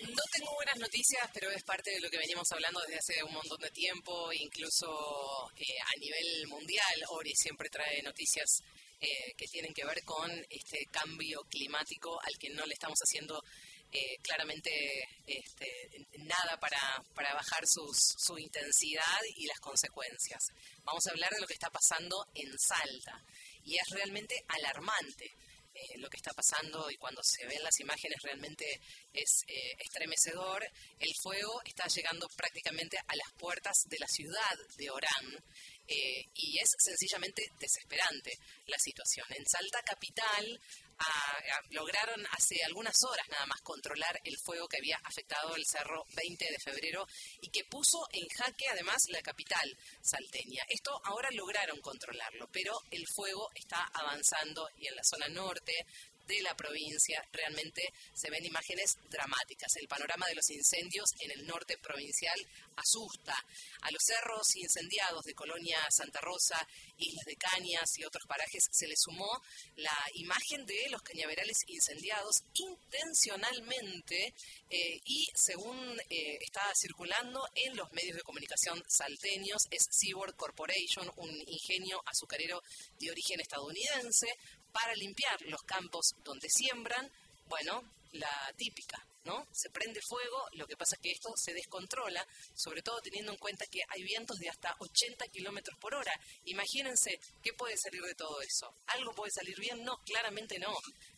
No tengo buenas noticias, pero es parte de lo que venimos hablando desde hace un montón de tiempo, incluso eh, a nivel mundial. Ori siempre trae noticias eh, que tienen que ver con este cambio climático al que no le estamos haciendo eh, claramente este, nada para, para bajar sus, su intensidad y las consecuencias. Vamos a hablar de lo que está pasando en Salta y es realmente alarmante. eh, lo que está pasando y cuando se ven las imágenes realmente es eh, estremecedor. El fuego está llegando prácticamente a las puertas de la ciudad de Orán y es sencillamente desesperante la situación. En Salta Capital ah, ah, lograron hace algunas horas nada más controlar el fuego que había afectado el cerro 20 de febrero y que puso en jaque además la capital salteña. Esto ahora lograron controlarlo, pero el fuego está avanzando y en la zona norte de la provincia realmente se ven imágenes dramáticas. El panorama de los incendios en el norte provincial asusta. A los cerros incendiados de Colonia Santa Rosa, Islas de Cañas y otros parajes se le sumó la imagen de los cañaverales incendiados intencionalmente eh, y según eh, está circulando en los medios de comunicación salteños, es Seaboard Corporation, un ingenio azucarero de origen estadounidense, para limpiar los campos donde siembran, bueno, la típica, ¿no? Se prende fuego, lo que pasa es que esto se descontrola, sobre todo teniendo en cuenta que hay vientos de hasta 80 kilómetros por hora. Imagínense qué puede salir de todo eso. ¿Algo puede salir bien? No, claramente no.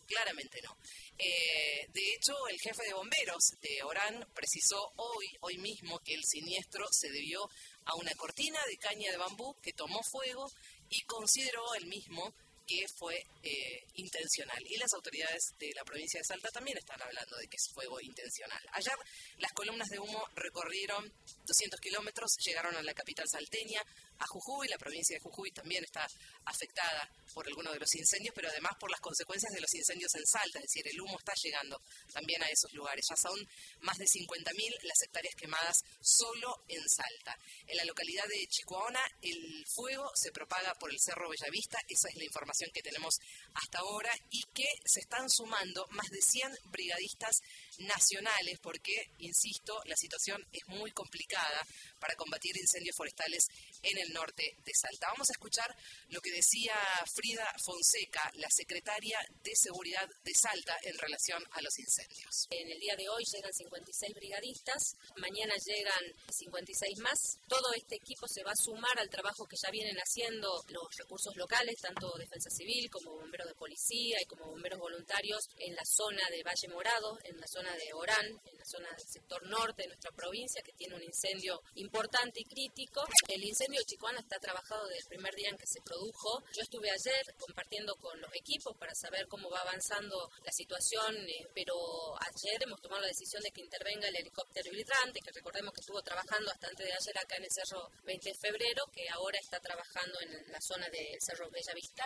Claramente no. Eh, de hecho, el jefe de bomberos de Orán precisó hoy, hoy mismo, que el siniestro se debió a una cortina de caña de bambú que tomó fuego y consideró el mismo que fue eh, intencional. Y las autoridades de la provincia de Salta también están hablando de que es fuego intencional. Ayer las columnas de humo recorrieron 200 kilómetros, llegaron a la capital salteña, a Jujuy, la provincia de Jujuy también está afectada por algunos de los incendios, pero además por las consecuencias de los incendios en Salta, es decir, el humo está llegando también a esos lugares. Ya son más de 50.000 las hectáreas quemadas solo en Salta. En la localidad de Chicoana, el fuego se propaga por el Cerro Bellavista, esa es la información que tenemos hasta ahora, y que se están sumando más de 100 brigadistas nacionales, porque, insisto, la situación es muy complicada para combatir incendios forestales en el norte de Salta. Vamos a escuchar lo que decía Frida Fonseca, la secretaria de Seguridad de Salta, en relación a los incendios. En el día de hoy llegan 56 brigadistas, mañana llegan 56 más. Todo este equipo se va a sumar al trabajo que ya vienen haciendo los recursos locales, tanto Defensa Civil como bomberos de policía y como bomberos voluntarios en la zona de Valle Morado, en la zona de Orán, en la zona del sector norte de nuestra provincia, que tiene un incendio importante y crítico. El incendio de Chicoana está trabajado desde el primer día en que se produjo. Yo estuve ayer compartiendo con los equipos para saber cómo va avanzando la situación, eh, pero ayer hemos tomado la decisión de que intervenga el helicóptero hidrante, que recordemos que estuvo trabajando hasta antes de ayer acá en el Cerro 20 de Febrero, que ahora está trabajando en la zona del Cerro Bellavista.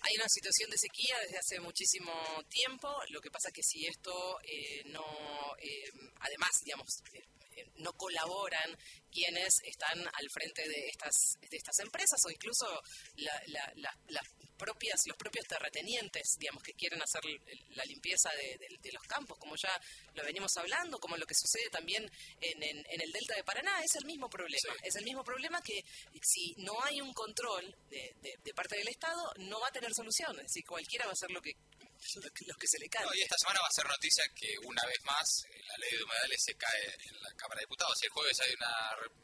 Hay una situación de sequía desde hace muchísimo tiempo. Lo que pasa que si esto eh, no, eh, además, digamos, eh, no colaboran quienes están al frente de estas, de estas empresas o incluso la, las propias, los propios terratenientes, digamos, que quieren hacer la limpieza de, de, de, los campos, como ya lo venimos hablando, como lo que sucede también en, en, en el delta de Paraná, es el mismo problema. Sí. Es el mismo problema que si no hay un control de, de, parte del Estado, no va a tener solución. Es decir, cualquiera va a hacer lo que lo que, lo que se le cae. No, y esta semana va a ser noticia que una vez más eh, la ley de humedales se cae en la Cámara de Diputados. Y el jueves hay una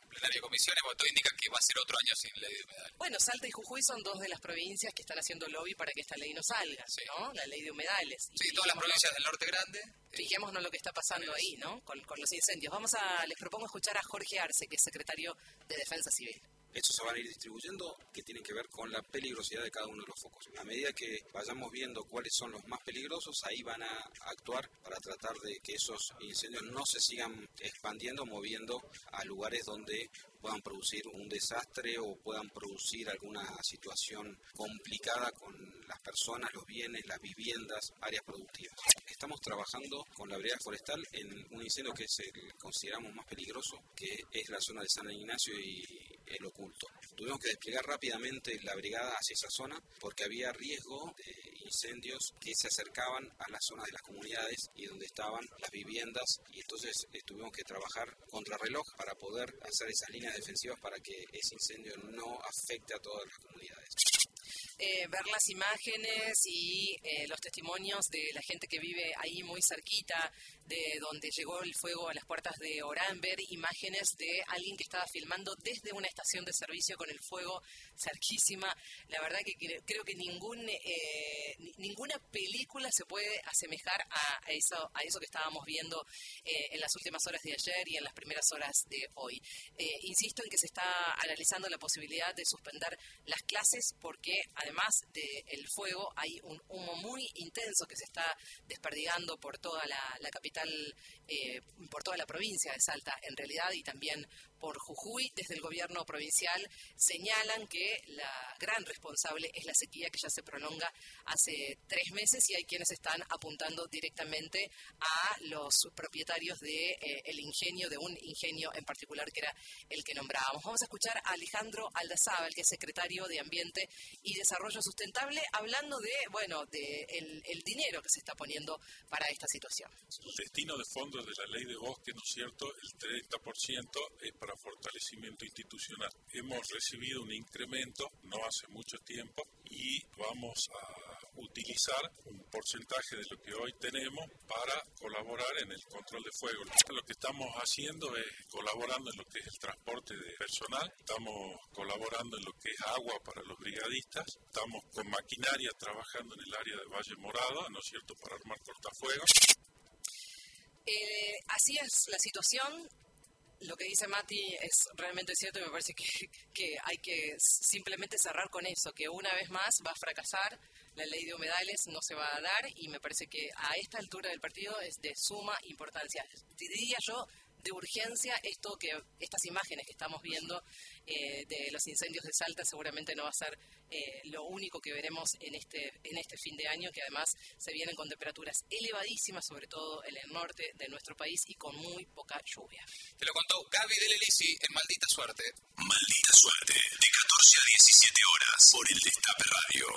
plenaria de comisiones, todo indica que va a ser otro año sin ley de humedales. Bueno, Salta y Jujuy son dos de las provincias que están haciendo lobby para que esta ley no salga, sí. ¿no? La ley de humedales. Sí, y todas las provincias del norte grande. Fijémonos lo que está pasando ahí, ¿no? Con, con los incendios. Vamos a, les propongo escuchar a Jorge Arce, que es secretario de Defensa Civil. Eso se van a ir distribuyendo que tienen que ver con la peligrosidad de cada uno de los focos. A medida que vayamos viendo cuáles son los más peligrosos, ahí van a actuar para tratar de que esos incendios no se sigan expandiendo, moviendo a lugares donde puedan producir un desastre o puedan producir alguna situación complicada con las personas, los bienes, las viviendas, áreas productivas. Estamos trabajando con la brigada forestal en un incendio que es consideramos más peligroso, que es la zona de San Ignacio y el oculto. tuvimos que desplegar rápidamente la brigada hacia esa zona porque había riesgo de incendios que se acercaban a la zona de las comunidades y donde estaban las viviendas y entonces eh, tuvimos que trabajar contra reloj para poder hacer esas líneas defensivas para que ese incendio no afecte a todas las comunidades. Eh, ver las imágenes y eh, los testimonios de la gente que vive ahí muy cerquita, de donde llegó el fuego a las puertas de Orán, ver imágenes de alguien que estaba filmando desde una estación de servicio con el fuego cerquísima. La verdad que creo que eh, ninguna película se puede asemejar a, eso, a eso que estábamos viendo en las últimas horas de ayer y en las primeras horas de hoy. insisto en que se está analizando la posibilidad de suspender las clases porque además del fuego, hay un humo muy intenso que se está desperdigando por toda la, capital, eh, por toda la provincia de Salta en realidad y también por Jujuy, desde el gobierno provincial, señalan que la gran responsable es la sequía que ya se prolonga hace tres meses y hay quienes están apuntando directamente a los propietarios del de, eh, ingenio, de un ingenio en particular que era el que nombrábamos. Vamos a escuchar a Alejandro Aldazábal, que es secretario de Ambiente y Desarrollo Sustentable, hablando de, bueno, de el, dinero que se está poniendo para esta situación. El destino de fondos de la ley de bosque, ¿no es cierto? El 30% es para fortalecimiento institucional. Hemos recibido un incremento no hace mucho tiempo y vamos a utilizar un porcentaje de lo que hoy tenemos para colaborar en el control de fuego. Lo que estamos haciendo es colaborando en lo que es el transporte de personal, estamos colaborando en lo que es agua para los brigadistas, estamos con maquinaria trabajando en el área de Valle Morada, ¿no es cierto?, para armar cortafuegos. Eh, así es la situación lo que dice Mati es realmente cierto y me parece que, que, hay que simplemente cerrar con eso, que una vez más va a fracasar, la ley de humedales no se va a dar y me parece que a esta altura del partido es de suma importancia. Diría yo de urgencia esto que estas imágenes que estamos viendo eh, de los incendios de Salta seguramente no va a ser eh, lo único que veremos en este en este fin de año que además se vienen con temperaturas elevadísimas sobre todo en el norte de nuestro país y con muy poca lluvia. Te lo contó Gaby Delelisi en Maldita Suerte. Maldita Suerte de 14 a 17 horas por el Destape Radio.